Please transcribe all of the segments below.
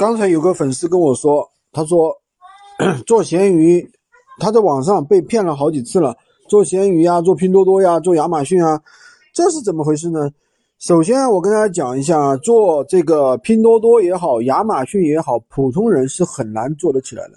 刚才有个粉丝跟我说，他说 做闲鱼，他在网上被骗了好几次了。做闲鱼呀，做拼多多呀，做亚马逊啊，这是怎么回事呢？首先，我跟大家讲一下，做这个拼多多也好，亚马逊也好，普通人是很难做得起来的，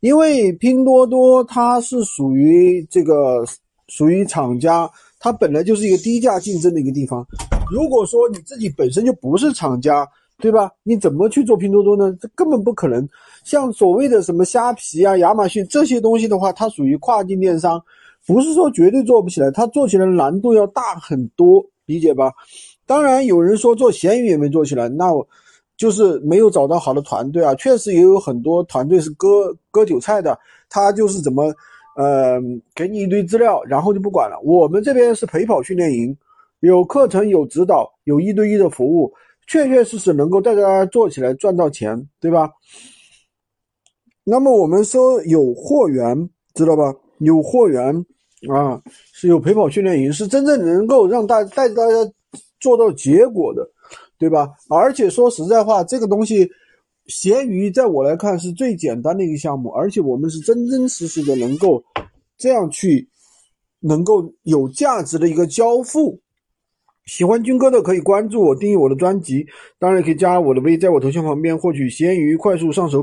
因为拼多多它是属于这个属于厂家，它本来就是一个低价竞争的一个地方。如果说你自己本身就不是厂家，对吧？你怎么去做拼多多呢？这根本不可能。像所谓的什么虾皮啊、亚马逊这些东西的话，它属于跨境电商。不是说绝对做不起来，它做起来难度要大很多，理解吧？当然有人说做闲鱼也没做起来，那我就是没有找到好的团队啊。确实也有很多团队是割割韭菜的，他就是怎么，呃，给你一堆资料，然后就不管了。我们这边是陪跑训练营，有课程、有指导、有一对一的服务，确确实实能够带着大家做起来赚到钱，对吧？那么我们说有货源，知道吧？有货源。啊，是有陪跑训练营，是真正能够让大带着大家做到结果的，对吧？而且说实在话，这个东西，闲鱼在我来看是最简单的一个项目，而且我们是真真实实的能够这样去，能够有价值的一个交付。喜欢军哥的可以关注我，订阅我的专辑，当然也可以加我的微，在我头像旁边获取闲鱼快速上手。